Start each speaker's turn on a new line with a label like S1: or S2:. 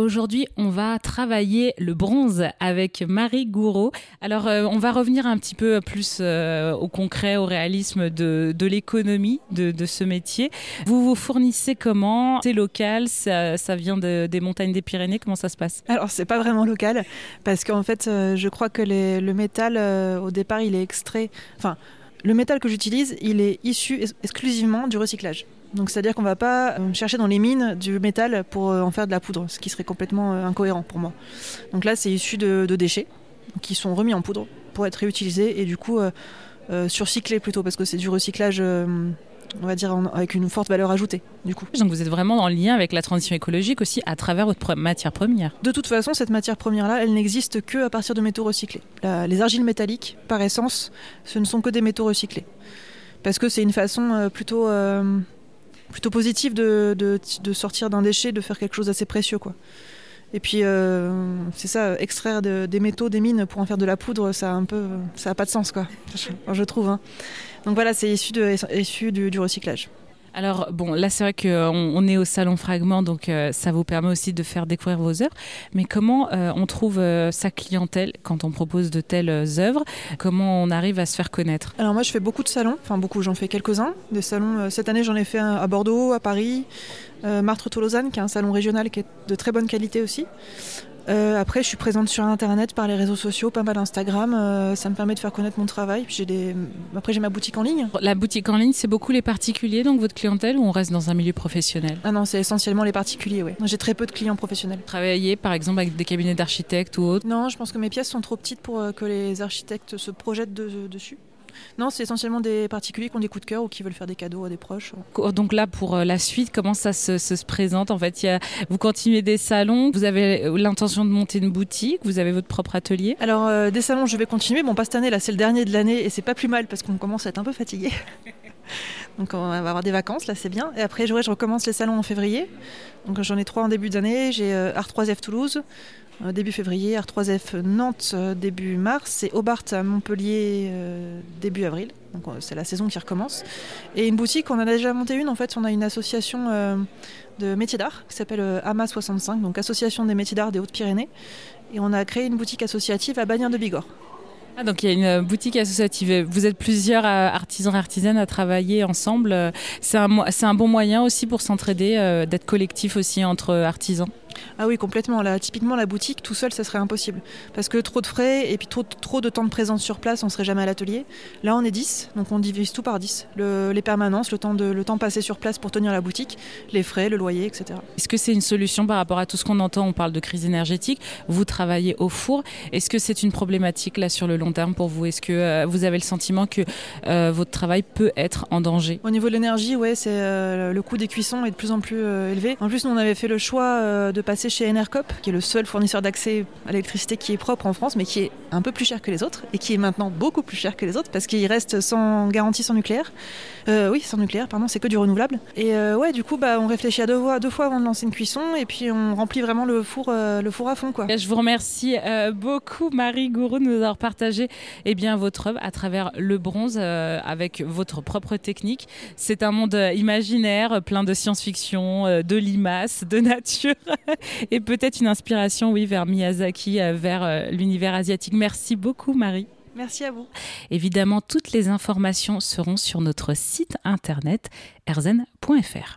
S1: Aujourd'hui, on va travailler le bronze avec Marie Gouraud. Alors, euh, on va revenir un petit peu plus euh, au concret, au réalisme de, l'économie de, ce métier. Vous vous fournissez comment? C'est local ça, vient de, des montagnes des Pyrénées Comment ça se passe?
S2: Alors, c'est pas vraiment local parce qu'en fait, euh, je crois que le métal, au départ, il est extrait. Enfin, le métal que j'utilise, il est issu exclusivement du recyclage. Donc c'est-à-dire qu'on ne va pas euh, chercher dans les mines du métal pour euh, en faire de la poudre, ce qui serait complètement euh, incohérent pour moi. Donc là, c'est issu de, déchets qui sont remis en poudre pour être réutilisés et du coup surcyclés plutôt parce que c'est du recyclage. On va dire en, avec une forte valeur ajoutée du coup.
S1: Donc vous êtes vraiment en lien avec la transition écologique aussi à travers votre matière première.
S2: De toute façon, cette matière première là, elle n'existe que à partir de métaux recyclés. La, les argiles métalliques, par essence, ce ne sont que des métaux recyclés. Parce que c'est une façon euh, plutôt euh, plutôt positive de, de, de sortir d'un déchet, de faire quelque chose d'assez précieux. Quoi. Et puis, euh, c'est ça, extraire de, des métaux des mines pour en faire de la poudre, ça a un peu, ça a pas de sens, quoi, je, trouve. Hein. Donc voilà, c'est issu, du recyclage.
S1: Alors bon, là c'est vrai qu'on on est au salon Fragment, donc euh, ça vous permet aussi de faire découvrir vos œuvres. Mais comment euh, on trouve euh, sa clientèle quand on propose de telles œuvres? Comment on arrive à se faire connaître?
S2: Alors moi je fais beaucoup de salons, enfin beaucoup, j'en fais quelques-uns. Des salons, cette année j'en ai fait un à Bordeaux, à Paris, euh, Martre-Tolosane, qui est un salon régional qui est de très bonne qualité aussi. Euh, après, je suis présente sur Internet, par les réseaux sociaux, pas mal Instagram. Euh, ça me permet de faire connaître mon travail. J'ai des... Après, j'ai ma boutique en ligne.
S1: La boutique en ligne, c'est beaucoup les particuliers, donc votre clientèle, ou on reste dans un milieu professionnel?
S2: Ah non, c'est essentiellement les particuliers, oui. J'ai très peu de clients professionnels.
S1: Travailler, par exemple, avec des cabinets d'architectes ou autres?
S2: Non, je pense que mes pièces sont trop petites pour que les architectes se projettent de, dessus. Non, c'est essentiellement des particuliers qui ont des coups de cœur ou qui veulent faire des cadeaux à des proches.
S1: Donc là, pour la suite, comment ça se, se, se présente En fait, y a, vous continuez des salons, vous avez l'intention de monter une boutique, vous avez votre propre atelier?
S2: Alors, euh, des salons, je vais continuer. Bon, pas cette année, là, c'est le dernier de l'année et c'est pas plus mal parce qu'on commence à être un peu fatigué. Donc on va avoir des vacances, là c'est bien. Et après, je recommence les salons en février. Donc j'en ai trois en début d'année. J'ai euh, Art 3F Toulouse, euh, début février, Art 3F Nantes, euh, début mars, et Hobart à Montpellier, euh, début avril. Donc c'est la saison qui recommence. Et une boutique, on en a déjà monté une, en fait, on a une association euh, de métiers d'art qui s'appelle euh, AMA 65, donc Association des métiers d'art des Hautes-Pyrénées. Et on a créé une boutique associative à Bagnères de Bigorre.
S1: Ah, donc il y a une boutique associative. Vous êtes plusieurs artisans et artisanes à travailler ensemble. C'est un, bon moyen aussi pour s'entraider, euh, d'être collectif aussi entre artisans?
S2: Ah oui, complètement. Là, typiquement, la boutique, tout seul, ça serait impossible. Parce que trop de frais et puis trop, trop de temps de présence sur place, on serait jamais à l'atelier. Là, on est 10, donc on divise tout par 10. Le, les permanences, le temps, de, le temps passé sur place pour tenir la boutique, les frais, le loyer, etc.
S1: Est-ce que c'est une solution par rapport à tout ce qu'on entend? On parle de crise énergétique. Vous travaillez au four. Est-ce que c'est une problématique là sur le long terme pour vous? Est-ce que euh, vous avez le sentiment que euh, votre travail peut être en danger?
S2: Au niveau de l'énergie, ouais, c'est euh, le coût des cuissons est de plus en plus euh, élevé. En plus, nous, on avait fait le choix de passer chez Enercop, qui est le seul fournisseur d'accès à l'électricité qui est propre en France, mais qui est un peu plus cher que les autres, et qui est maintenant beaucoup plus cher que les autres, parce qu'il reste sans garantie sans nucléaire. Euh, oui, sans nucléaire, pardon, c'est que du renouvelable. Et euh, ouais, du coup, bah, on réfléchit à deux fois, deux fois avant de lancer une cuisson, et puis on remplit vraiment le four, euh, le four à fond. Quoi.
S1: Je vous remercie beaucoup, Marie Gourou, de nous avoir partagé eh bien, votre œuvre à travers le bronze, avec votre propre technique. C'est un monde imaginaire, plein de science-fiction, de limaces, de nature, et peut-être une inspiration, oui, vers Miyazaki, euh, vers euh, l'univers asiatique. Merci beaucoup, Marie.
S2: Merci à vous.
S1: Évidemment, toutes les informations seront sur notre site internet erzen.fr.